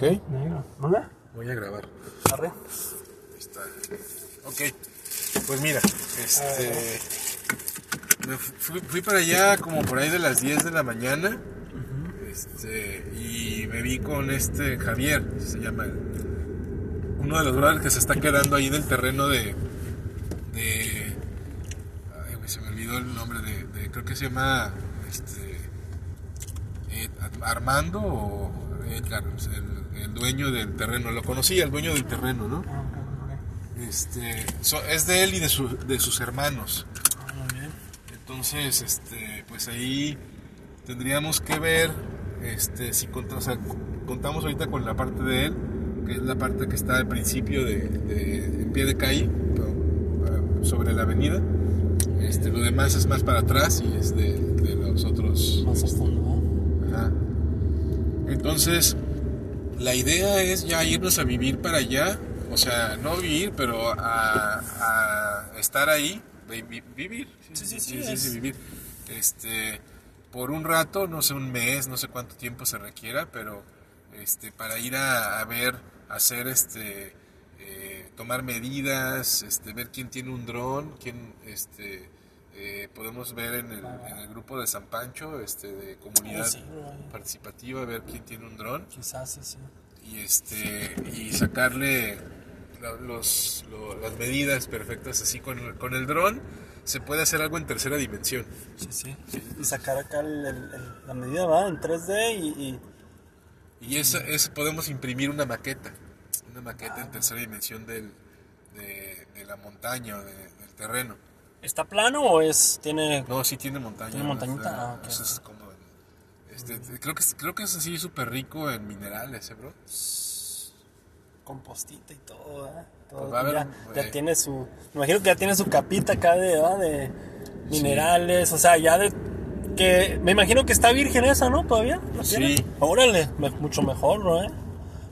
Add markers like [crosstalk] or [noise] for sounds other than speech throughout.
¿Ok? Negro. ¿Manda? Voy a grabar. Arre. Ahí está. Ok. Pues mira, este. Me fui, fui para allá como por ahí de las 10 de la mañana. Este. Y me vi con este Javier, se llama uno de los brothers que se está quedando ahí en el terreno de. de. Ay, se me olvidó el nombre de. de- creo que se llama. Este. Armando o Edgar, el, dueño del terreno. Lo conocía, el dueño del terreno, ¿no? Ah. Este, es de él y de, su- de sus hermanos. Ah. Entonces, este, pues ahí tendríamos que ver, este, si contra- o sea, contamos ahorita con la parte de él, que es la parte que está al principio de, en pie de calle, eh, sobre la avenida. Este, lo demás es más para atrás y es de, de los otros. Más. Entonces, la idea es ya irnos a vivir para allá, o sea, no vivir, pero a, a estar ahí, vi- vi- vivir. Sí, sí, sí, es- vivir. Este, por un rato, no sé, un mes, no sé cuánto tiempo se requiera, pero este, para ir a, a ver, hacer este, eh, tomar medidas, este, ver quién tiene un dron, quién, este, eh, podemos ver en el, en el grupo de San Pancho, este, de comunidad Sí, participativa, ver quién tiene un dron. Quizás sí, sí. y este y sacarle la- los, lo- las medidas perfectas así con, el- con el dron se puede hacer algo en tercera dimensión. Sí, sí. Y sacar acá el- la medida, va, en 3D y, y- y eso, eso podemos imprimir una maqueta una maqueta en tercera dimensión del, de, de la montaña o de- del terreno ¿Está plano o es, tiene... no sí tiene montaña ¿Tiene montañita? Ah, ok. Eso es como este, creo que creo que es así súper rico en minerales ¿eh, bro compostita y todo. Todo, Pues va a haber ya, eh. tiene su... Me imagino que ya tiene su capita acá de, de minerales, o sea, ya de... Que me imagino que está virgen esa, ¿no? Todavía. ¿La Sí. Órale, me- mucho mejor, ¿no? Eh?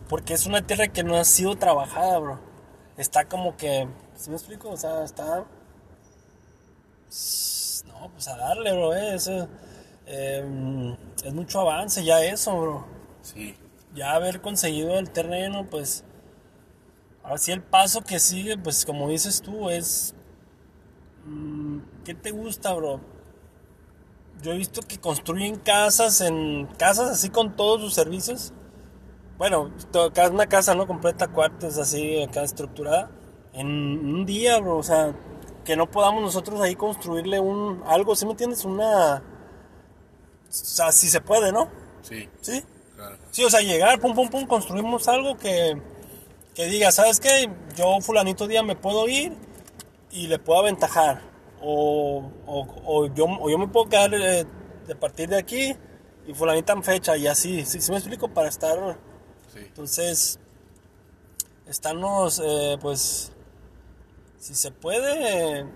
Porque es una tierra que no ha sido trabajada, bro. Está como que... ¿Sí me explico? O sea, está... No, pues a darle, bro, eh. Eso, eh, es mucho avance ya eso, bro sí ya haber conseguido el terreno, pues ahora sí el paso que sigue, pues como dices tú, es mm, ¿qué te gusta, bro? Yo he visto que construyen casas en casas así con todos sus servicios. Bueno, una casa no completa cuartos así acá estructurada en un día, bro, o sea, que no podamos nosotros ahí construirle un algo, ¿sí me entiendes? Una o sea, si se puede, ¿no? sí Sí. claro Sí, o sea, llegar, pum, pum, pum, construimos algo que, que diga, ¿sabes qué? Yo fulanito día me puedo ir y le puedo aventajar. O, o, o yo, o yo me puedo quedar eh, de partir de aquí y fulanita en fecha y así. ¿Sí, sí me explico? Para estar... sí Entonces, estamos, eh, pues, si se puede,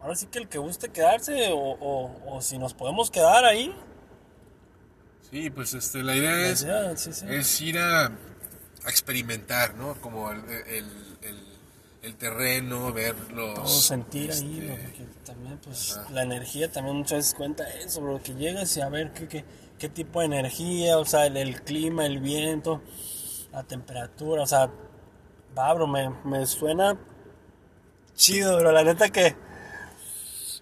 ahora sí que el que guste quedarse o, o, o si nos podemos quedar ahí. Sí, pues este, la idea es, ya, sí, sí. es ir a, a experimentar, ¿no? Como el, el, el- el terreno, ver los... todo sentir ahí, este, bro, porque también, pues, ajá. la energía también muchas veces cuenta eso, bro, que llegas y a ver qué, qué, qué tipo de energía, o sea, el, clima, el viento, la temperatura, o sea, va, bro, me, me suena chido, bro, la neta que,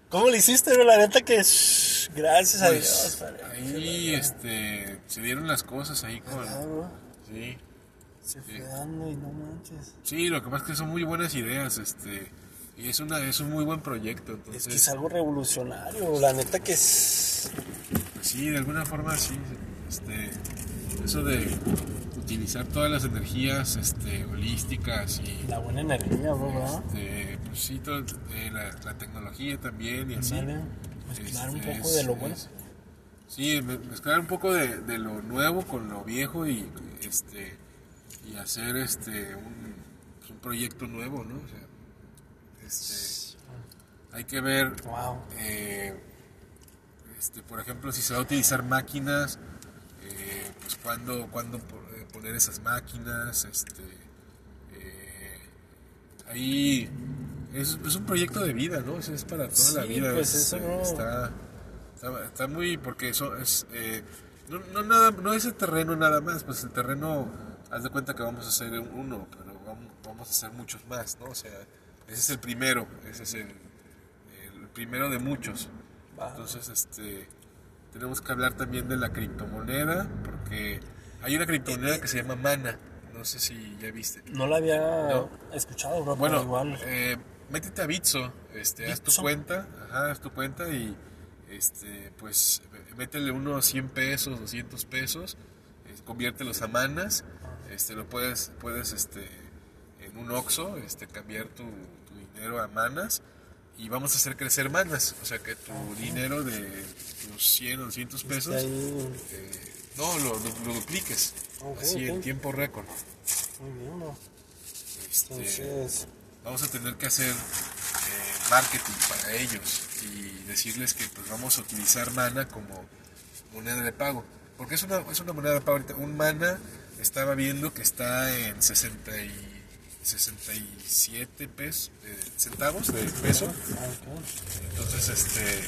¿cómo lo hiciste, bro? La neta que, shh, gracias a Dios, pues, padre. ahí este, se dieron las cosas ahí con... Bro, Sí, se fue dando y no manches. sí, lo que pasa es que son muy buenas ideas, este... Y es, una, es un muy buen proyecto, Es entonces... que es algo revolucionario, la neta que es... Pues sí, de alguna forma sí, este, eso de utilizar todas las energías este, holísticas y La buena energía, bro, ¿verdad? este, sí, todo, eh, la, la tecnología también y así. Mezclar un Este, poco es- de lo bueno. es- sí, me- mezclar un poco de, de lo nuevo con lo viejo y este y hacer este un, pues, un proyecto nuevo, ¿no? O sea, este, hay que ver Wow. eh, este, por ejemplo, si se va a utilizar máquinas, eh, pues cuándo, cuándo eh, poner esas máquinas, este, eh, ahí es, es un proyecto de vida, ¿no? Es, es para toda la Sí, vida. pues es, eso eh, no. está, está, está muy, porque eso es, eh, No, no, nada, no es el terreno nada más, pues el terreno, haz de cuenta que vamos a hacer uno, pero vamos, vamos a hacer muchos más, ¿no? O sea, ese es el primero, ese es el, el primero de muchos. Entonces, este, tenemos que hablar también de la criptomoneda, porque hay una criptomoneda que se llama Mana, no sé si ya viste. No la había No. escuchado, bro. Bueno, igual. eh, métete a Bitso, este, haz tu cuenta, ajá, haz tu cuenta y este, pues métele unos 100 pesos, 200 pesos, eh, conviértelos a manas, este, lo puedes, puedes este, en un Oxxo este, cambiar tu, tu dinero a manas y vamos a hacer crecer manas, o sea que tu dinero de tus 100 o 200 pesos, eh, no, lo, lo- lo dupliques, así en tiempo récord. muy bien, bro. Este, Entonces, vamos a tener que hacer eh, marketing para ellos y decirles que pues vamos a utilizar mana como moneda de pago porque es una, es una moneda de pago ahorita un mana estaba viendo que está en 60 y 67 pesos eh, centavos de peso entonces este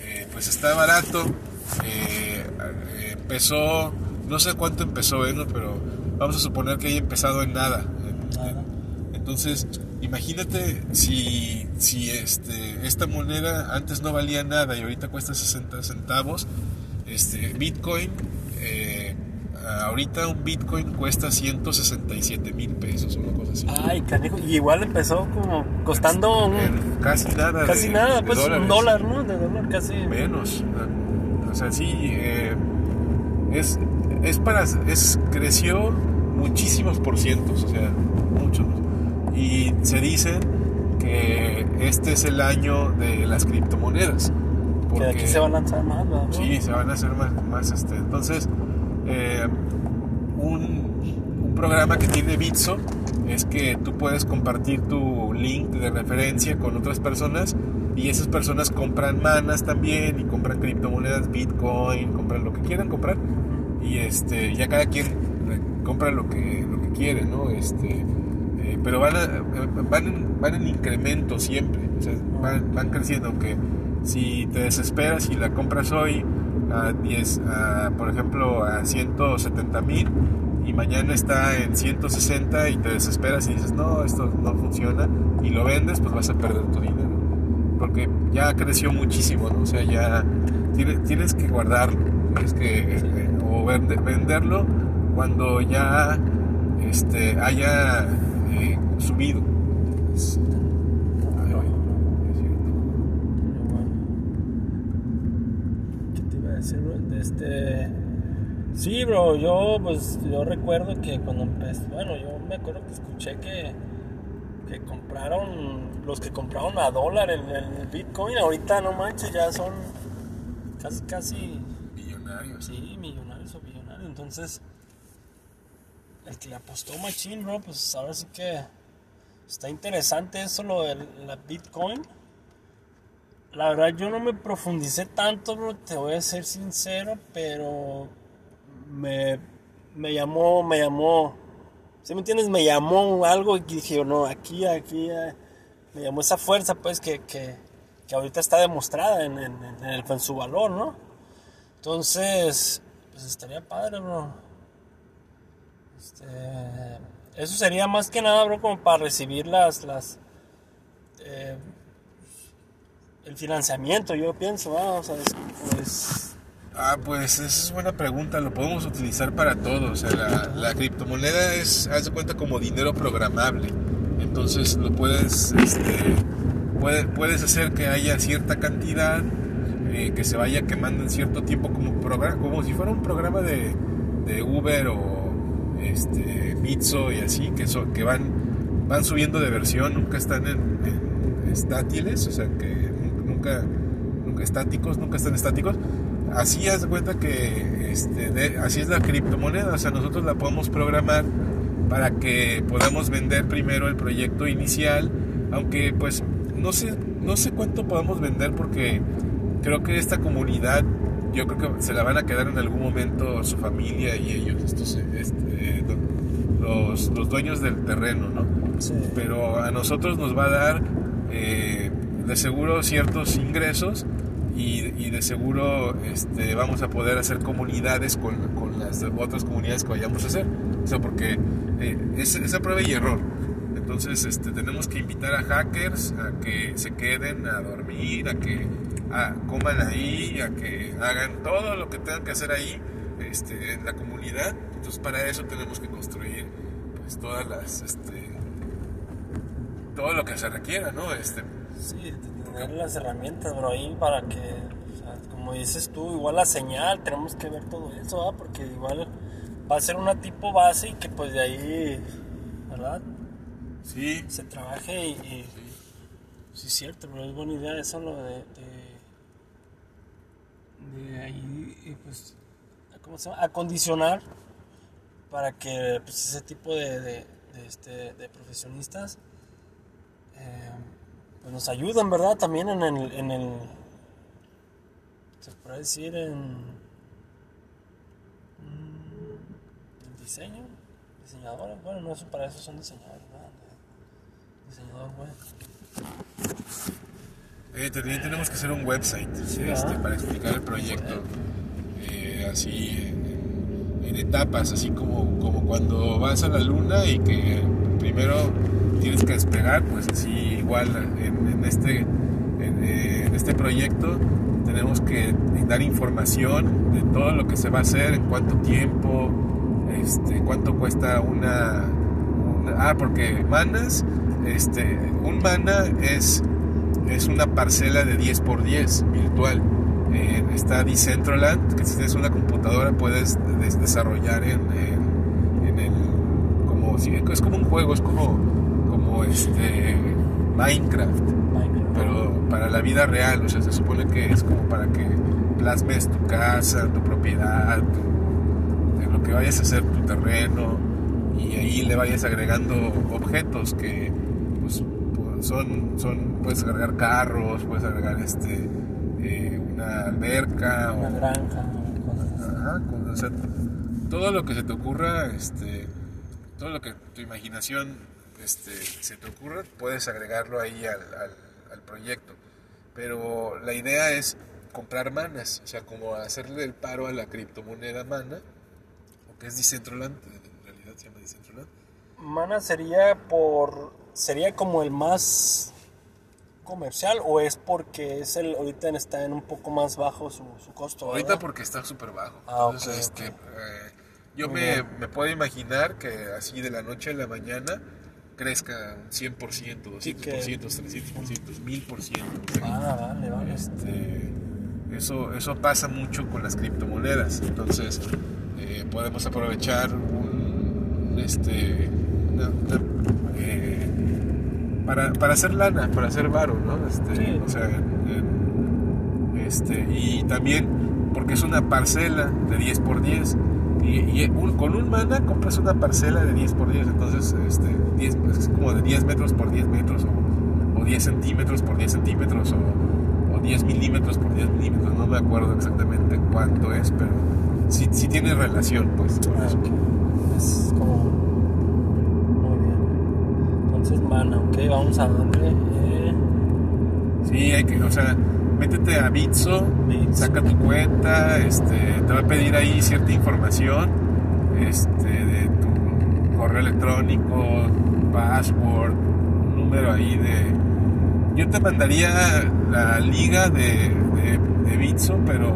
eh, pues está barato eh, empezó no sé cuánto empezó. ¿no? pero vamos a suponer que haya empezado en- Nada. Entonces, imagínate si, si este, esta moneda antes no valía nada y ahorita cuesta 60 centavos. Este, Bitcoin, eh, ahorita un Bitcoin cuesta 167 mil pesos o una cosa así. Ay, canijo. Y igual empezó como costando un- En casi nada. casi de- nada, de pues un dólar, ¿no? De dólar casi. Menos. O sea, sí, eh, es, es para, es, creció muchísimos por cientos, o sea, muchos. Y se dice que este es el año de las criptomonedas. Que de aquí se va a lanzar más, ¿verdad? Sí, se van a hacer más, más este. Entonces, eh, un, un programa que tiene Bitso es que tú puedes compartir tu link de referencia con otras personas y esas personas compran manas también y compran criptomonedas, Bitcoin, compran lo que quieran comprar y este ya cada quien eh, compra lo que lo que quiere, ¿no? Este eh, pero van, a- eh, van, en, van en incremento siempre, o sea, van, van creciendo, aunque si te desesperas y la compras hoy a 10, a, por ejemplo, a 170 mil y mañana está en 160 y te desesperas y dices, no, esto no funciona y lo vendes, pues vas a perder tu dinero. Porque ya creció muchísimo, ¿no? O sea, ya tiene- tienes que guardarlo, tienes que eh, o vende- venderlo cuando ya este, haya eh, subido. Es- ay, ay, es cierto. Pero bueno. ¿Qué te iba a decir, bro? De este... Sí, bro, yo pues yo recuerdo que cuando empecé, bueno, yo me acuerdo que escuché que, que compraron, los que compraron a dólar el, el Bitcoin, ahorita no manches, ya son casi, casi, Millonarios. sí, millonarios o billonarios, entonces el que le apostó machín, bro, pues ahora sí que está interesante eso, lo de la Bitcoin. La verdad yo no me profundicé tanto, bro, te voy a ser sincero, pero me, me llamó, me llamó, ¿sí me entiendes? Me llamó algo y dije, no, aquí, aquí, me llamó esa fuerza, pues, que, que, que ahorita está demostrada en, en, en en su valor, ¿no? Entonces, pues estaría padre, bro. Este, eso sería más que nada, bro, como para recibir las, las, eh, el financiamiento, yo pienso, ah, pues, Ah, pues esa es buena pregunta, lo podemos utilizar para todo, o sea, la, criptomoneda es, haz de cuenta, como dinero programable, entonces lo puedes, este, puede- puedes hacer que haya cierta cantidad, eh, que se vaya quemando en cierto tiempo, como, progra- como si fuera un programa de Uber o este, Bitso y así, que, so- que van, van subiendo de versión, nunca están en, en estátiles, o sea, que nunca, nunca estáticos, nunca están estáticos. Así haz cuenta que este, de- así es la criptomoneda, o sea, nosotros la podemos programar para que podamos vender primero el proyecto inicial, aunque pues no sé, no sé cuánto podemos vender porque creo que esta comunidad yo creo que se la van a quedar en algún momento su familia y ellos, estos, este, los, los dueños del terreno, ¿no? sí. pero a nosotros nos va a dar eh, de seguro ciertos ingresos y, y de seguro este, vamos a poder hacer comunidades con, con las otras comunidades que vayamos a hacer. O sea, porque eh, es, es a prueba y error. Entonces este, tenemos que invitar a hackers a que se queden a dormir, a que a, coman ahí, a que hagan todo lo que tengan que hacer ahí este, en la comunidad. Entonces para eso tenemos que construir pues todas las este, todo lo que se requiera, ¿no? Este, Sí, tener las herramientas, bro, ahí para que, o sea, como dices tú, igual la señal, tenemos que ver todo eso, ¿ah? porque igual va a ser una tipo base y que pues de ahí, ¿verdad? sí, Se trabaje y, y sí es cierto, pero es buena idea eso lo de, de, de ahí, pues, ¿cómo se llama? Acondicionar para que pues, ese tipo de, este, de profesionistas eh, pues nos ayuden, ¿verdad? También en el, en el se puede decir en, mm, el diseño, diseñadores, bueno, no eso para eso son diseñadores, ¿verdad? Diseñador web. Eh, también tenemos que hacer un website este, para explicar el proyecto eh, así en, en etapas, así como, como cuando vas a la luna y que primero tienes que despegar, pues así igual en, en este, en, eh, en este proyecto tenemos que dar información de todo lo que se va a hacer, en cuánto tiempo, este, cuánto cuesta una, una- ah, porque manas, este, un mana es es una parcela de 10 por 10 virtual. Eh, está Decentraland, que si tienes una computadora puedes des- desarrollar en, en- en el como es como un juego, es como como este Minecraft, Minecraft. pero para la vida real, o sea, se supone que es como para que plasmes tu casa, tu propiedad, tu- de lo que vayas a hacer, tu terreno, y ahí le vayas agregando objetos que son, son, puedes agregar carros, puedes agregar este eh, una alberca una o, granja, cosas. Ajá, con- o sea, todo lo que se te ocurra, este, todo lo que tu imaginación este, se te ocurra, puedes agregarlo ahí al, al- al proyecto. Pero la idea es comprar manas, o sea, como hacerle el paro a la criptomoneda mana, o que es Decentraland, en realidad se llama Decentraland. Mana sería por sería como el más comercial o es porque es el ahorita está en un poco más bajo su, su costo Ahorita ¿verdad? porque está súper bajo. Ah, Entonces, ok, este, ok. eh, yo me, me puedo imaginar que así de la noche a la mañana crezca un 100%, 200%, Sí, que- 300%, 1000%. ah vale vale Este, eso, eso pasa mucho con las criptomonedas. Entonces, eh, podemos aprovechar un, este, una- una, para, para hacer lana, para hacer varo, ¿no? Este, Sí. o sea, en- este, y también porque es una parcela de 10 por 10. Y, y un- con un mana compras una parcela de 10 por 10, entonces este, 10, es como de 10 metros por 10 metros, o, o 10 centímetros por 10 centímetros, o, o 10 milímetros por 10 milímetros, no me acuerdo exactamente cuánto es, pero sí, sí tiene relación, pues. con Ah, eso. es como muy bien entonces mana ok vamos a darle eh, Sí, hay que, o sea, métete a Bitso, Bitso. saca tu cuenta, este, te va a pedir ahí cierta información, este, de tu correo electrónico, password, un número ahí de... Yo te mandaría la liga de, de, de Bitso, pero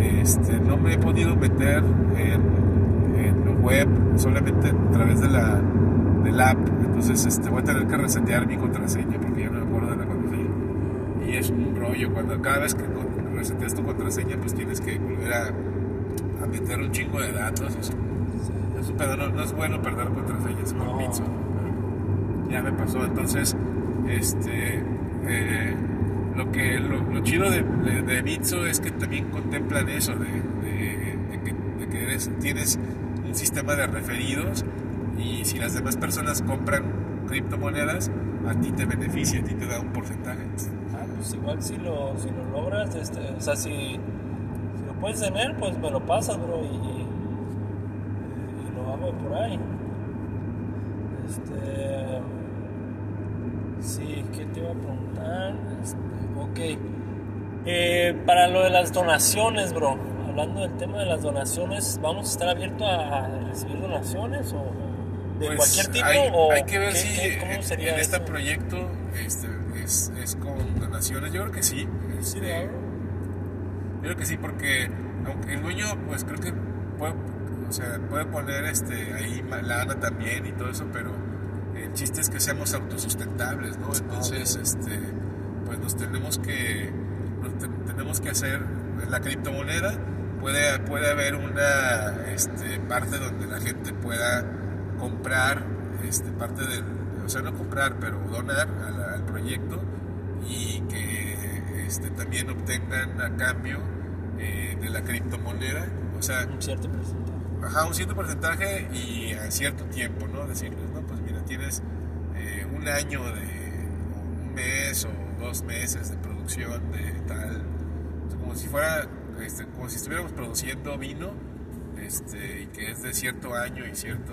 este, no me he podido meter en, en web, solamente a través de la, del app, entonces este, voy a tener que resetear mi contraseña porque ya no me acuerdo de la contraseña. Y es un rollo cuando cada vez que con- reseteas tu contraseña pues tienes que volver a, a meter un chingo de datos es un, es un pedo, no, no es bueno perder contraseñas por No. Ya me pasó. Entonces este eh, lo que lo, lo chido de, de, de Bitso es que también contemplan eso de, de que eres, tienes un sistema de referidos y si las demás personas compran criptomonedas a ti te beneficia, a ti te da un porcentaje. Ah, pues igual si lo si lo logras este o sea si si lo puedes tener pues me lo pasas bro y, lo hago por ahí. Este sí qué te iba a preguntar este, ok. Eh, para lo de las donaciones, bro. Hablando del tema de las donaciones, ¿vamos a estar abiertos a recibir donaciones o de Pues, cualquier tipo? Hay, o hay que ver qué- si qué- cómo en- sería en este proyecto este, es, es con donaciones. Yo creo que sí. Este. Yo creo que sí, porque aunque el dueño, pues creo que puede, o sea, puede poner este, ahí lana también y todo eso, pero el chiste es que seamos autosustentables, ¿no? Entonces, ok. este, pues nos tenemos que, nos te- tenemos que hacer la criptomoneda. Puede, puede haber una este, parte donde la gente pueda comprar este, parte del, o sea, no comprar, pero donar a la- al proyecto y que este, también obtengan a cambio eh, de la criptomoneda, o sea, Un cierto porcentaje. ajá, un cierto porcentaje y a cierto tiempo, ¿no? Decirles, no, pues mira, tienes eh, un año de, un mes o dos meses de producción de tal, o sea, como si fuera, este, como si estuviéramos produciendo vino, este, y que es de cierto año y cierto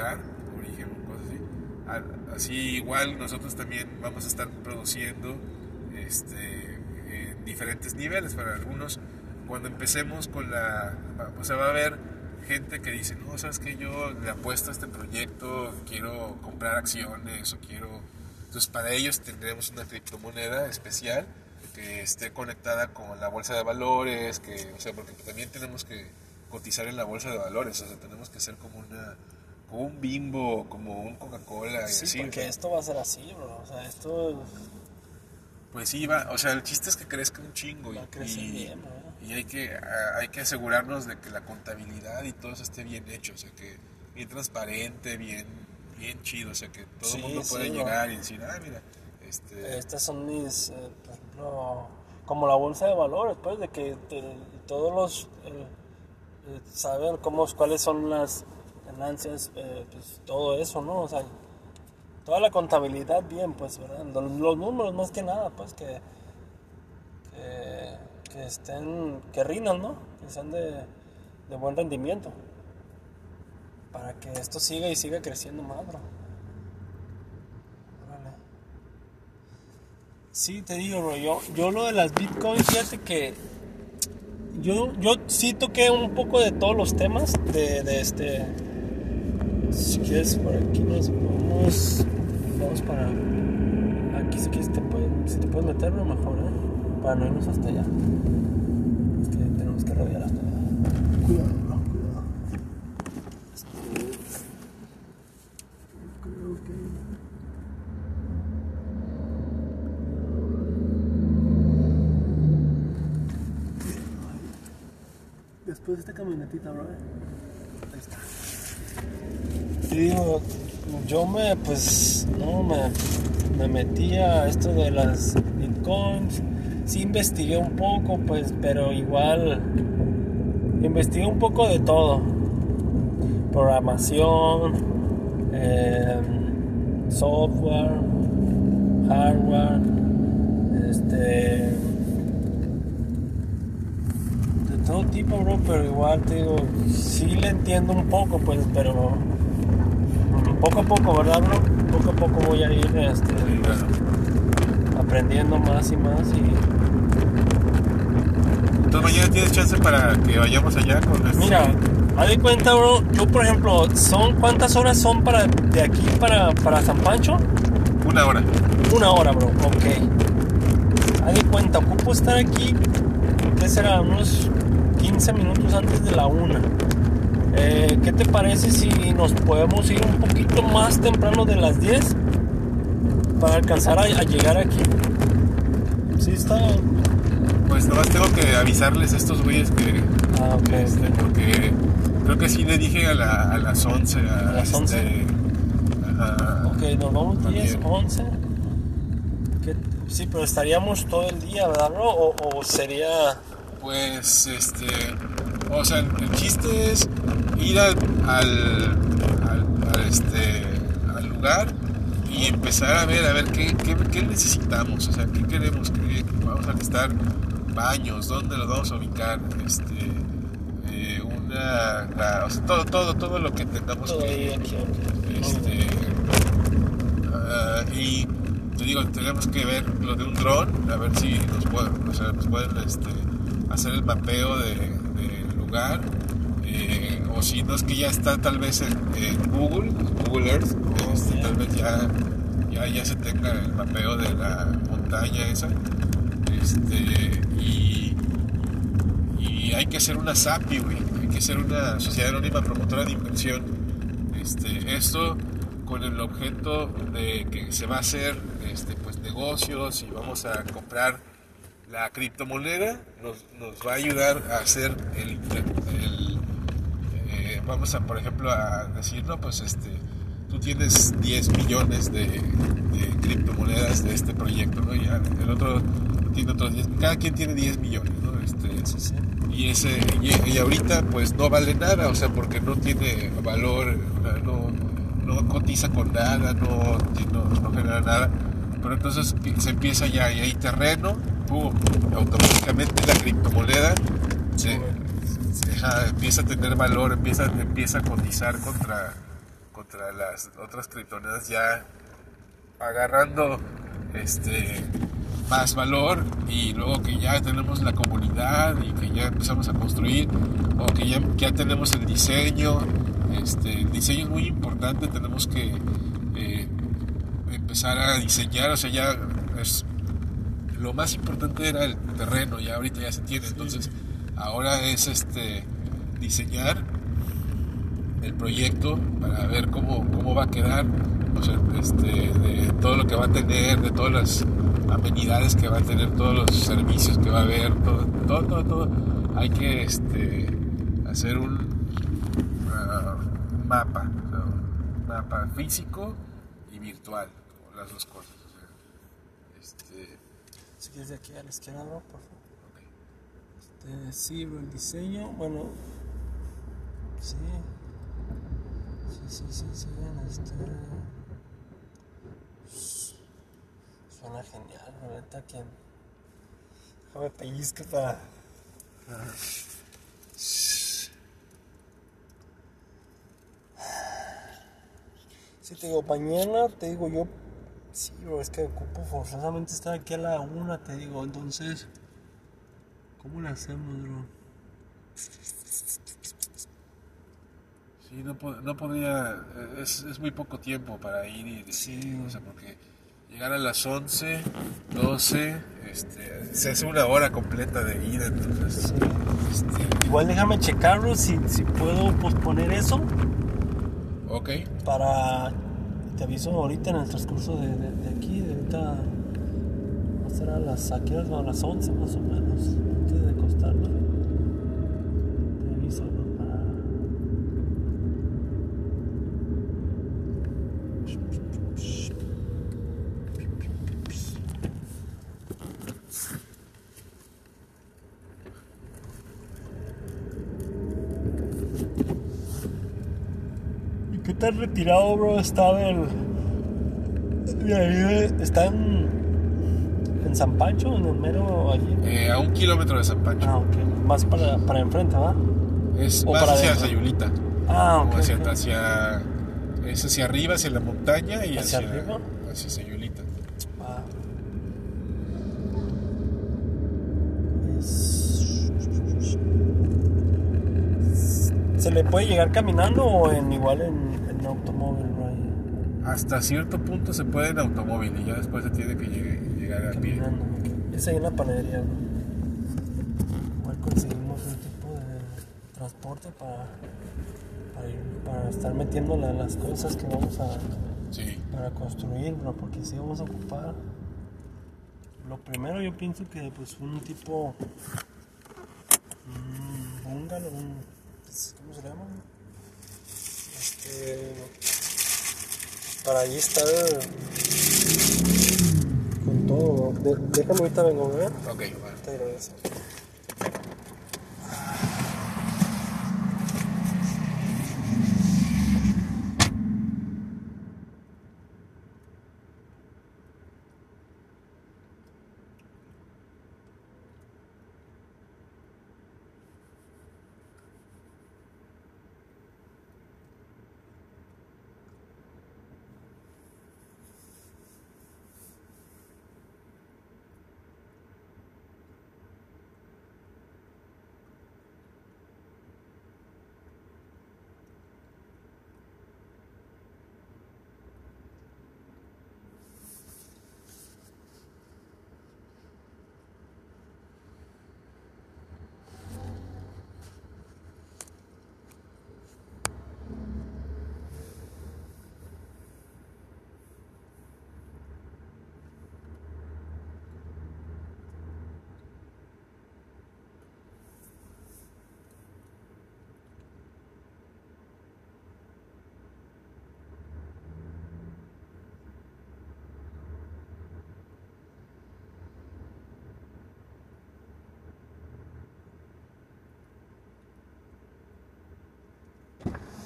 lugar, origen, cosas así. Así igual nosotros también vamos a estar produciendo este, en diferentes niveles. Para algunos, cuando empecemos con la... O sea, va a haber gente que dice, no, sabes que yo le apuesto a este proyecto, quiero comprar acciones o quiero... Entonces para ellos tendremos una criptomoneda especial que esté conectada con la bolsa de valores, que, o sea, porque también tenemos que cotizar en la bolsa de valores, o sea, tenemos que ser como una como un bimbo, como un Coca-Cola Sí, así. o porque sea. esto va a ser así, bro. O sea, esto Pues sí, va, o sea, el chiste es que crezca un chingo y, va bien, bro. y hay que hay que asegurarnos de que la contabilidad y todo eso esté bien hecho, o sea, que bien transparente, bien bien chido, o sea, que todo Sí, el mundo sí, pueda ¿no? llegar y decir, ah, mira, este, Estas son mis, eh, por ejemplo, como la bolsa de valores, pues, de que todos los eh, eh, saber cómo, cuáles son las ganancias, eh, pues, todo eso, ¿no? O sea, toda la contabilidad bien, pues, ¿verdad? Los, números más que nada, pues, que, que, estén, que rindan, ¿no? Que sean de, de buen rendimiento. Para que esto siga y siga creciendo más, bro. Sí, te digo, bro, yo, yo lo de las bitcoins, fíjate que yo, yo sí toqué un poco de todos los temas de este... Si quieres, por aquí nos vamos, vamos para... Aquí si quieres te puedes, si te puedes meter, bro, mejor, ¿eh? Para no irnos hasta allá. Tenemos que rodear hasta allá. Cuidado, cuidado. Después de esta camionetita, bro. Digo, yo me, pues, no, me, me metí a esto de las bitcoins. Sí investigué un poco, pues, pero igual investigué un poco de todo. Programación, em, software, hardware, este de todo tipo, bro, pero igual te digo, sí le entiendo un poco, pues, pero poco a poco, ¿verdad, bro? Poco a poco voy a ir este, claro. aprendiendo más y más y Entonces mañana tienes chance para que vayamos allá con este- mira, haz de cuenta, bro, yo por ejemplo, son ¿cuántas horas son para de aquí para, para San Pancho? una hora. Una hora, bro, ok. Haz de cuenta, ocupo estar aquí, ¿qué será? Unos 15 minutos antes de la una. Eh, ¿Qué te parece si nos podemos ir un poquito más temprano de las 10 para alcanzar a, a llegar aquí? Sí, está. Pues nomás tengo que avisarles a estos güeyes que Ah, ok, este, porque creo que sí le dije a, la- a las 11 a, ¿A las este, 11? a- Ok, nos vamos 10, También. 11. ¿Qué- Sí, pero estaríamos todo el día, ¿verdad, bro? O, o sería. Pues, este, o sea, el chiste es ir al, al, al- al, este, al lugar y empezar a ver, a ver qué, qué, qué necesitamos, o sea, qué queremos, qué vamos a necesitar baños, dónde los vamos a ubicar, este, eh, una, la- o sea, todo, todo, todo lo que tengamos Todo que, este, ah, y te digo, tenemos que ver lo de un dron, a ver si nos pueden, o sea, nos pueden este, hacer el mapeo de lugar. eh, o si no es que ya está tal vez en, en Google, Google Earth, este, sí. tal vez ya, ya, ya se tenga el mapeo de la montaña esa. Este, y, y hay que hacer una SAPI, güey. Hay que hacer una sociedad anónima promotora de inversión. Este, esto con el objeto de que se va a hacer este, pues, negocios y vamos a comprar la criptomoneda, nos, nos va a ayudar a hacer el, el, eh, vamos a por ejemplo a decir, no, pues este, tú tienes 10 millones de, de criptomonedas de este proyecto, ¿no? Y ya el otro tiene otros 10, cada quien tiene 10 millones, ¿no? Este, Sí, sí. y ese y, y ahorita pues no vale nada o sea porque no tiene valor no, no cotiza con nada no, no, no genera nada pero entonces se empieza ya y hay terreno automáticamente la criptomoneda se, se- empieza a tener valor empieza empieza a cotizar contra contra las otras criptomonedas ya agarrando este más valor y luego que ya tenemos la comunidad y que ya empezamos a construir o que ya, ya tenemos el diseño este, el diseño es muy importante tenemos que eh, empezar a diseñar o sea ya es lo más importante era el terreno ya ahorita ya se tiene entonces ahora es este diseñar el proyecto para ver cómo, cómo va a quedar, o sea, este, de todo lo que va a tener, de todas las amenidades que va a tener, todos los servicios que va a haber, todo, todo, todo, todo. Hay que este, hacer un ah, mapa, o sea, un mapa físico y virtual, como las dos cosas. Si quieres de aquí a la izquierda, bro, por favor. ok. Este, sí, bro, el diseño, bueno, sí. Sí, sí, sí, sí, este... Suena genial, la neta, que... Déjame pellizco para... Sí, te digo, mañana, te digo yo... Sí, bro, es que ocupo forzosamente estar aquí a la una, te digo, entonces... ¿Cómo le hacemos, bro? Sí, no, no podría, eh, es, es muy poco tiempo para ir y decir, Sí. o sea, porque llegar a las 11, 12, este, se hace una hora completa de ida, entonces, este, Igual déjame checarlo si, si puedo posponer eso ok, para... Te aviso ahorita en el transcurso de, de, aquí, de ahorita... Va a ser a las, aquí a las 11 más o menos, antes de acostarme. Te aviso, ¿no? Para... ¿Y qué tan retirado, bro, de ahí? ¿Está en... en San Pancho, en el mero allí? Eh, a un kilómetro de San Pancho, Ah, ok. Más para, para enfrente, ¿va? es o más para hacia. Sayulita, Ah, ok. hacia, hacia, es hacia arriba, hacia la montaña y ¿Hacia hacia, arriba? hacia Sayulita. Ah. Es- ¿Se le puede llegar caminando o en igual en, en automóvil? Hasta cierto punto se puede en automóvil y ya después se tiene que llegue- llegar a pie. Ok. Es la panadería. Igual conseguimos un tipo de transporte para, para, ir- para estar metiendo la- las cosas que vamos a, Sí, para construir, bro, porque si vamos a ocupar. Lo primero yo pienso que pues un tipo un bungalow, un, pues, ¿cómo se llama? Este para ahí estar con todo. De- déjame ahorita vengo, ¿verdad? ok, bueno. Ahorita regreso.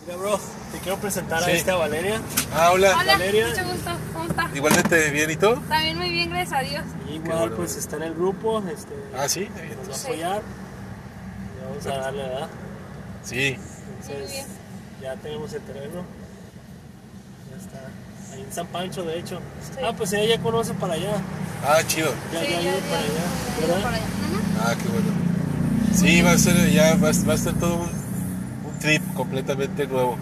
Mira, bro, te quiero presentar Sí. a esta Valeria. Ah, hola. Hola, Valeria. mucho gusto. ¿Cómo está? Igualmente bien, ¿y tú? También muy bien, gracias a Dios. Igual, bueno. pues está en el grupo. Este, Ah, sí. nos va a Sí. apoyar. Y vamos a darle, ¿verdad? Sí. Entonces, bien. ya tenemos el terreno. Ya está. Ahí en San Pancho, de hecho. Sí. Ah, pues ella ya conoce para allá. Ah, chido. Ya, Sí, ya, ha ido para allá. ya ¿verdad? para allá. Ujú. Ah, qué bueno. Sí, va a ser, ya va, a- va a ser todo un trip completamente nuevo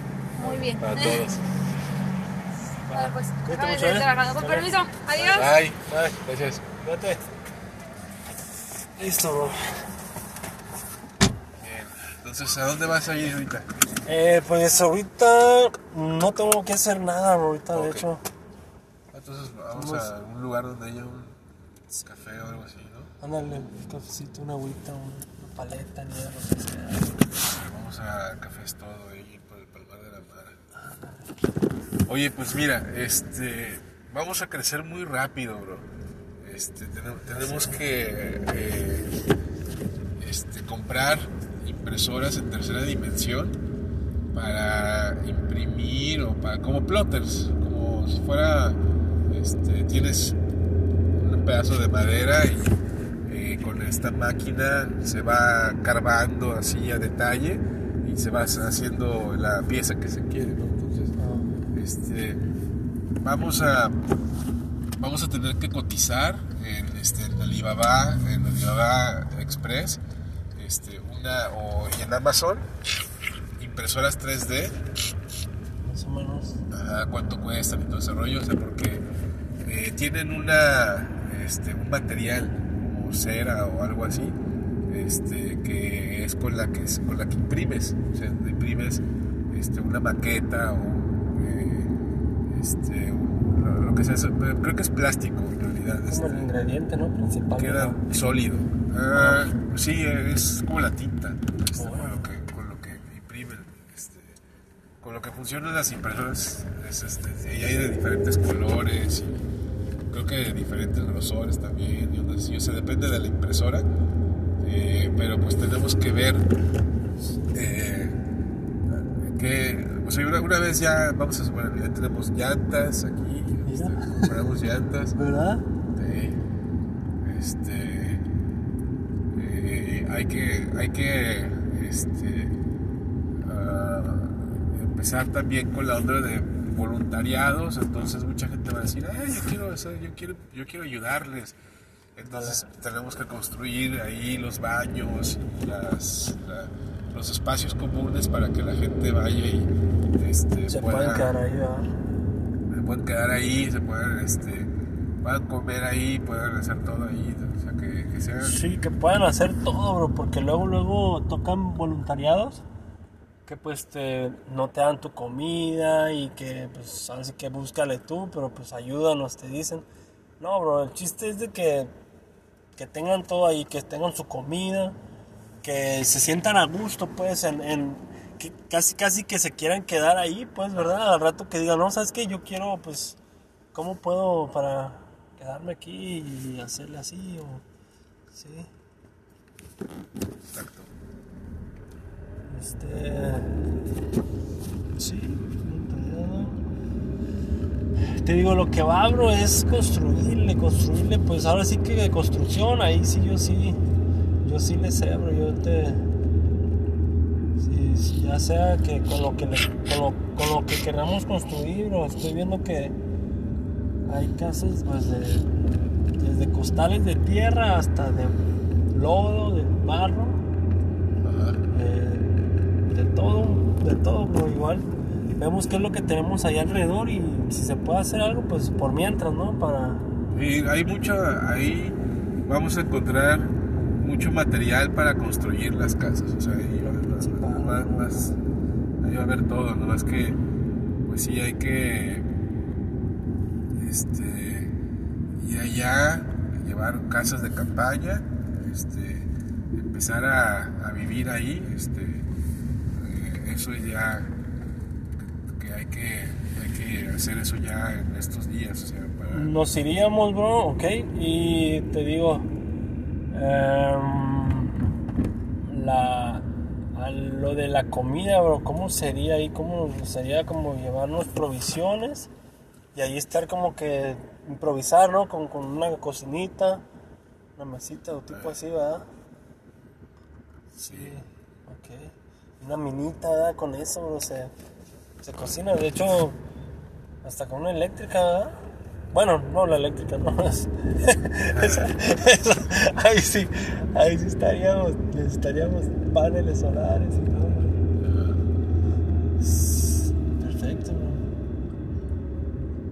Muy bien. para todos. [laughs] Vale, pues, Cuídate déjame mucho, seguir ¿eh? trabajando. Con permiso. Adiós. Bye, bye, gracias. Vete. Listo, bro. Bien. Entonces, ¿a dónde vas a ir ahorita? Eh, pues ahorita no tengo que hacer nada, bro. Ahorita, de hecho. Entonces, vamos Vamos. a un lugar donde haya un café o algo así, ¿no? Ándale, un cafecito, una agüita, una paleta, nieve, lo que sea. A Cafés Todo ahí por el Palmar de la Mara. Oye, pues mira, este, vamos a crecer muy rápido, bro. Este, tenemos, tenemos que eh, este, comprar impresoras en tercera dimensión para imprimir o para como plotters, como si fuera, este, tienes un pedazo de madera y eh, con esta máquina se va carbando así a detalle y se va haciendo la pieza que se quiere, ¿no? Entonces, este, vamos a vamos a tener que cotizar en, este, en Alibaba, en Alibaba Express, este, una o y en Amazon impresoras 3D Más o menos. Ajá, cuánto cuestan y todo ese rollo, o sea, porque eh, tienen una, este, un material como cera o algo así, este, que es con la que, con la que imprimes, o sea, imprimes este, una maqueta o eh, este, un- lo, que sea, creo que es plástico en realidad, Como este, el ingrediente, ¿no? Principal. queda ¿no? sólido. Ah, sí, es como la tinta, este, Bueno. con, lo que, con lo que imprimen. Este, con lo que funcionan las impresoras, es, este, y hay de diferentes colores, y creo que de diferentes grosores también, y así, o sea, depende de la impresora, eh, pero pues tenemos que ver eh, que, o sea, una, una vez ya, vamos a suponer, ya tenemos llantas aquí, este, compramos llantas. ¿Verdad? Este. eh, hay que. Hay que. Este. ah, empezar también con la onda de voluntariados. Entonces, mucha gente va a decir: Ay, yo quiero hacer, yo quiero, yo quiero ayudarles. Entonces, tenemos que construir ahí los baños, y las, la- los espacios comunes para que la gente vaya y. Este, Se pueda- pueden quedar ahí, ¿verdad? se pueden quedar ahí, se pueden, este, pueden comer ahí, pueden hacer todo ahí, o sea, que, que sea... Sí, que puedan hacer todo, bro, porque luego, luego tocan voluntariados que pues te, no te dan tu comida y que pues sabes que búscale tú, pero pues ayúdanos, te dicen. No, bro, el chiste es de que, que tengan todo ahí, que tengan su comida, que se sientan a gusto, pues, en, en- que casi, casi que se quieran quedar ahí, pues, ¿verdad? Al rato que digan, no, ¿sabes qué? Yo quiero, pues, ¿cómo puedo para quedarme aquí y hacerle así? O, sí. Exacto. Este. Sí. Te digo, lo que va, bro, es construirle, construirle, pues ahora sí que de construcción, ahí sí yo sí, yo sí le sé, bro, yo te. Sí, sí, ya sea que con lo que, le- con lo, con lo que queramos construir, bro, estoy viendo que hay casas, pues, de, desde costales de tierra hasta de lodo, de barro. Ajá. Eh, de todo, de todo, pero igual vemos qué es lo que tenemos ahí alrededor y si se puede hacer algo, pues por mientras, ¿no? Para... Y hay mucho, ahí vamos a encontrar mucho material para construir las casas, o sea, ahí va, va- va- más- ahí va a haber todo, no más que, pues sí, hay que, este, ir allá, llevar casas de campaña, este, empezar a, a vivir ahí, este, eh, eso ya, que hay que, hacer eso ya en estos días, o sea, para... Nos iríamos, bro, ok, y te digo, em, la, a lo de la comida, bro, ¿cómo sería ahí? ¿Cómo sería como llevarnos provisiones y ahí estar como que improvisar, ¿no? Con, con una cocinita, una mesita o tipo así, ¿verdad? Sí, ok. Una minita, ¿verdad? Con eso, bro, se, se cocina. De hecho, hasta con una eléctrica. Bueno, no la eléctrica, no. [laughs] es- esa- esa- ahí sí, ahí sí estaríamos, necesitaríamos paneles solares y todo. Perfecto, bro.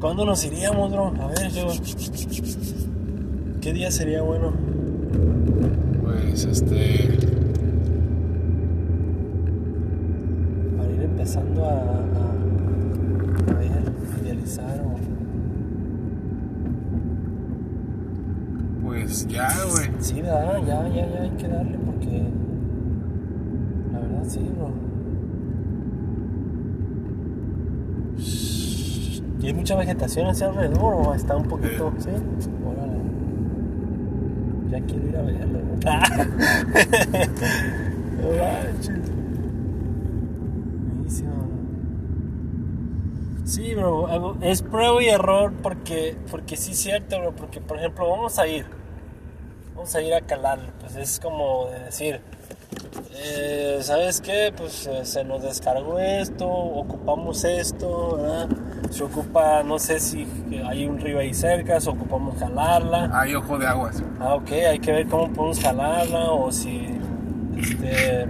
¿Cuándo nos iríamos, bro? A ver, yo. ¿Qué día sería bueno? Pues este. Para ir empezando a ver, a idealizar o. Pues ya, güey. Sí, ¿verdad? Ya, ya, ya hay que darle porque. La verdad, sí, bro. ¿Y hay mucha vegetación hacia alrededor o está un poquito? Sí. Órale. Ya quiero ir a verlo. [laughs] No manches. Buenísimo. Sí, bro, es prueba y error porque, porque sí es cierto, bro, porque por ejemplo vamos a ir, vamos a ir a calarlo, pues es como de decir, eh, ¿sabes qué? Pues eh, se nos descargó esto, ocupamos esto, ¿verdad? Se ocupa, no sé si hay un río ahí cerca, se ocupamos jalarla. Hay ojo de aguas. Ah, ok, hay que ver cómo podemos jalarla o si. Este.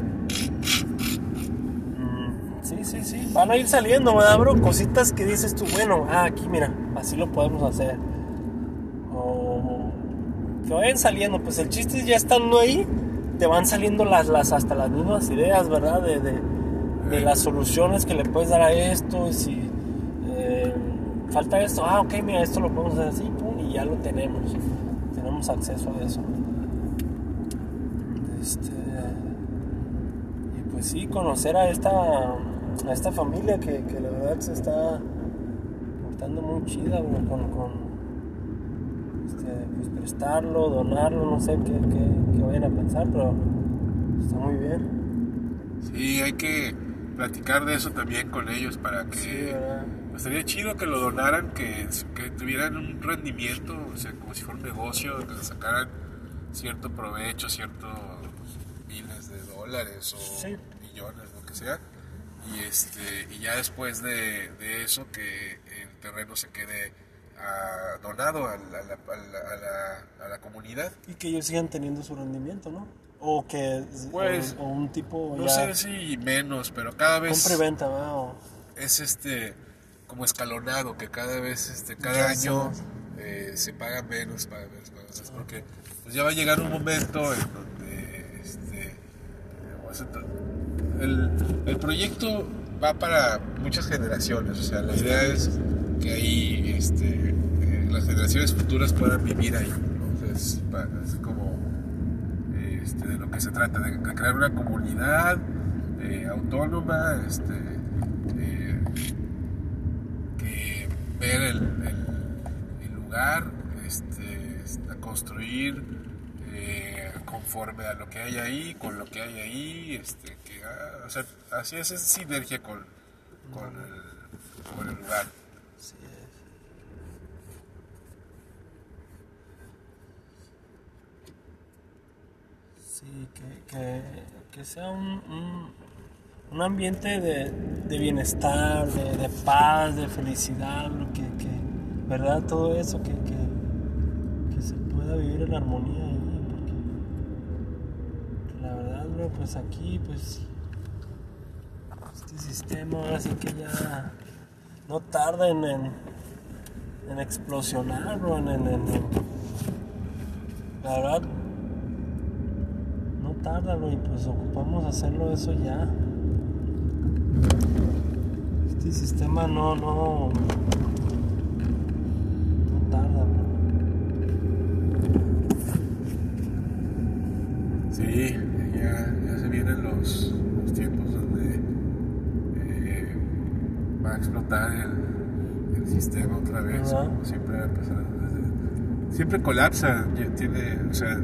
mm, Sí, sí, sí. Van a ir saliendo, ¿verdad, bro? Cositas que dices tú, bueno, ah, aquí mira, así lo podemos hacer. Que vayan saliendo, pues el chiste es ya estando ahí, te van saliendo las, las hasta las mismas ideas, ¿verdad? De, de, de las soluciones que le puedes dar a esto, y si. eh, falta esto, ah, ok, mira, esto lo podemos hacer así, pum, y ya lo tenemos. Tenemos acceso a eso. Este, y pues sí, conocer a esta, a esta familia que, que la verdad se está portando muy chida, bro, con, con pues prestarlo, donarlo, no sé qué, qué, qué vayan a pensar, pero está muy bien. Sí, hay que platicar de eso también con ellos para que. Sí. Pues sería chido que lo donaran, que, que tuvieran un rendimiento, o sea, como si fuera un negocio, que le sacaran cierto provecho, ciertos miles de dólares o Sí. millones, lo que sea. Y, este, y ya después de, de eso, que el terreno se quede donado a la, a la- a la- a la- comunidad. Y que ellos sigan teniendo su rendimiento, ¿no? O que Pues, o, o un tipo No ya sé si menos, pero cada vez... compra y venta, ¿verdad? O- es este como escalonado que cada vez este cada año eh, se paga menos paga menos, paga menos, porque pues ya va a llegar un momento en donde este el, el proyecto va para muchas generaciones o sea la idea es que ahí este eh, las generaciones futuras puedan vivir ahí sea, es, como este, de lo que se trata, de, crear una comunidad eh, autónoma, este, eh, que ver el, lugar, este, construir conforme a lo que hay ahí, con lo que hay ahí, este, que, ah, o sea, así es, es sinergia con, con el lugar. Así es. Sí, que, que, que sea un, un, un ambiente de, de bienestar, de, de paz, de felicidad, que, que, ¿verdad? Todo eso, que, se pueda vivir en armonía ahí, porque la verdad, bro, pues aquí, pues, este sistema ahora sí que ya no tarda en, en, explosionar, en, en- la verdad, tarda, bro, y pues ocupamos hacerlo eso ya. Este sistema no, no, no tarda, bro. Sí, ya, ya se vienen los, los tiempos donde eh, va a explotar el, el sistema otra vez, como siempre va a pasar. Siempre colapsa, ya tiene, o sea,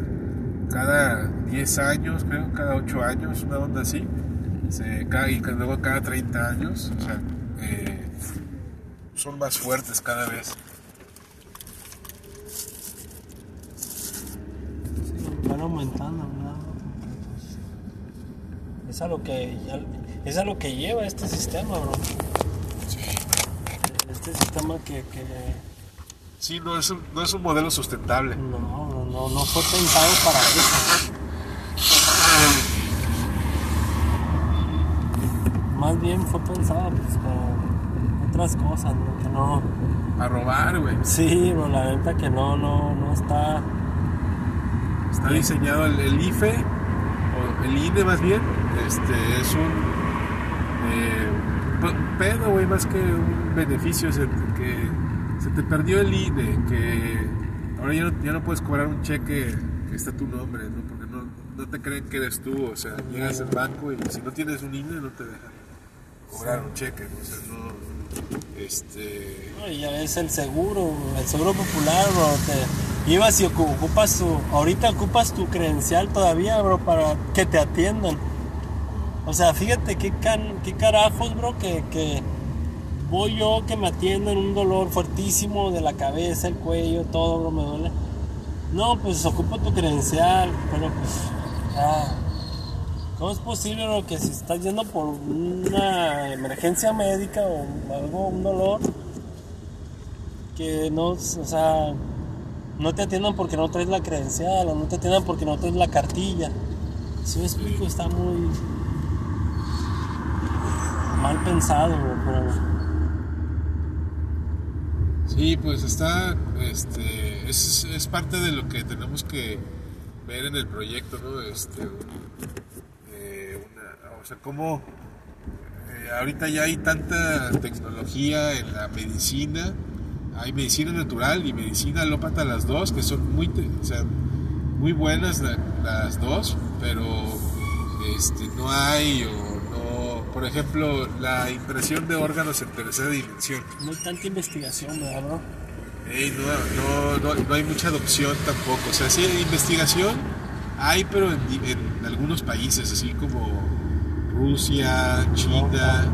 cada 10 años, creo, cada 8 años, una onda así, se, cada, y luego cada 30 años, o sea, eh, son más fuertes cada vez. Sí, van aumentando, ¿verdad? Es a lo que, ya- es a lo que lleva este sistema, bro. Sí. Este sistema que, que Sí, no es un, no es un modelo sustentable. no, no, no, fue pensado para eso. Más bien fue pensado pues, para otras cosas, ¿no? Que no, A robar, güey. sí, bro, la neta que no, no, no está, Está diseñado el, el IFE, o el INE más bien, este, es un eh, pedo, güey, más que un beneficio, se, que se te perdió el INE, que ahora ya no, puedes cobrar un cheque que está tu nombre, ¿no? Porque no, no te creen que eres tú, o sea, llegas al banco y si no tienes un INE no te dejan cobrar un cheque, ¿no? o sea, no, este... No, ya ves el seguro, el seguro popular, bro. Te ibas y ocu- ocupas tu. Ahorita ocupas tu credencial todavía, bro, para que te atiendan. O sea, fíjate qué, can, qué carajos, bro, que, que voy yo que me atiendan un dolor fuertísimo de la cabeza, el cuello, todo, me duele. No, pues ocupo tu credencial, pero pues. ¿Cómo es posible que si estás yendo por una emergencia médica o algo, un dolor, que no, o sea, no te atiendan porque no traes la credencial o no te atiendan porque no traes la cartilla? Si me explico, está muy mal pensado, pero Sí, pues está, este, es, es parte de lo que tenemos que ver en el proyecto, ¿no? Este, eh, una- o sea, cómo eh, ahorita ya hay tanta tecnología en la medicina, hay medicina natural y medicina alópata las dos, que son muy, o sea, muy buenas la- las dos, pero este, no hay o por ejemplo, la impresión de órganos en tercera dimensión. no hay tanta investigación, ¿verdad, bro? No, no, no, no hay mucha adopción tampoco. O sea, sí investigación, hay, pero en, algunos países, así como Rusia, China,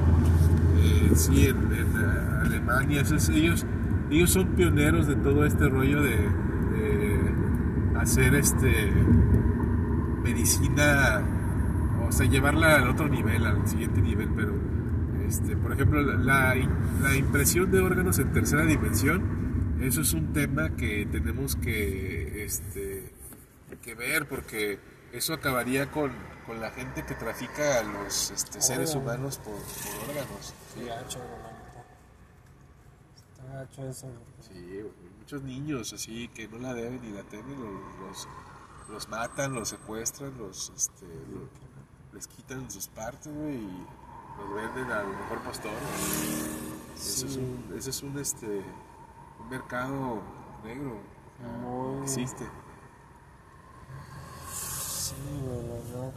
eh, sí, en, en, eh, Alemania. ellos, ellos son pioneros de todo este rollo de, de hacer este medicina, o sea, llevarla al otro nivel, al siguiente nivel, pero este, por ejemplo, la, la impresión de órganos en tercera dimensión, eso es un tema que tenemos que, este, que ver porque eso acabaría con, con la gente que trafica a los este, seres Órale. humanos por, por órganos. Qué gacho. Está gacho eso. Sí, muchos niños así que no la deben ni la temen, los, los, los matan, los secuestran, los, este, les quitan sus partes, güey, y los venden al mejor postor. güey. Eso es Sí. un, ese es un, este, un mercado negro, existe. Sí, güey, la verdad.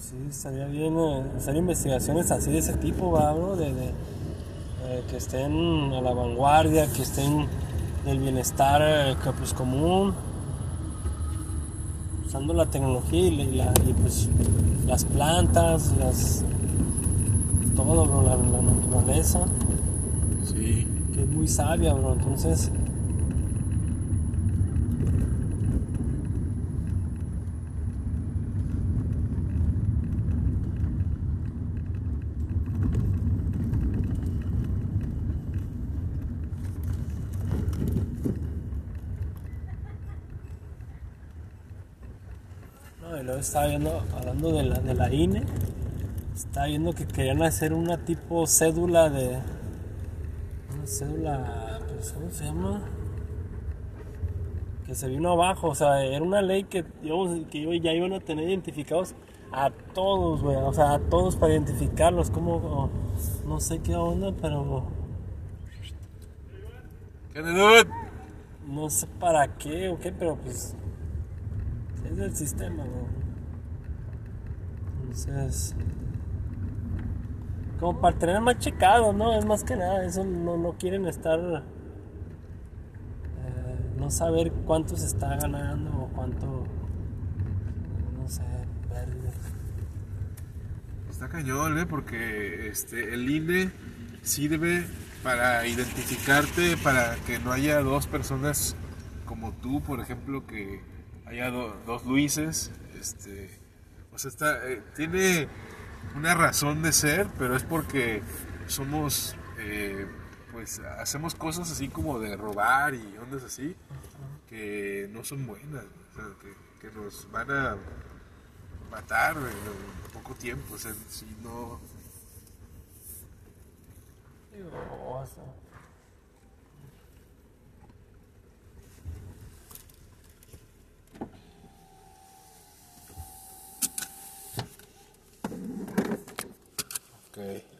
Sí, estaría bien eh, hacer investigaciones así de ese tipo, ¿va, bro? De, de, eh, que estén a la vanguardia, que estén del bienestar eh, que, pues, común, usando la tecnología y, la- pues, las plantas, las, todo, bro, la, la naturaleza, Sí. que es muy sabia, bro. Entonces, No, y luego estaba viendo, hablando de la, de la INE, estaba viendo que querían hacer una tipo cédula de. Una cédula. Pues, ¿Cómo se llama? Que se vino abajo, o sea, era una ley que, digamos, que ya iban a tener identificados a todos, güey, o sea, a todos para identificarlos, como. No sé qué onda, pero. ¿Qué? No sé para qué o qué, pero pues. Es del sistema, ¿no? Entonces. Como para tener más checado, ¿no? Es más que nada, eso no, no quieren estar. eh, no saber cuánto se está ganando o cuánto. No sé, verde. está cañón, ¿eh? Porque este, el INE sirve para identificarte, para que no haya dos personas como tú, por ejemplo, que haya do- dos Luises. Este, o sea, está, eh, tiene una razón de ser, pero es porque somos, eh, pues, hacemos cosas así como de robar y ondas así, que no son buenas, que, que nos van a matar en poco tiempo, o sea, si no... Digo, o sea, Okay.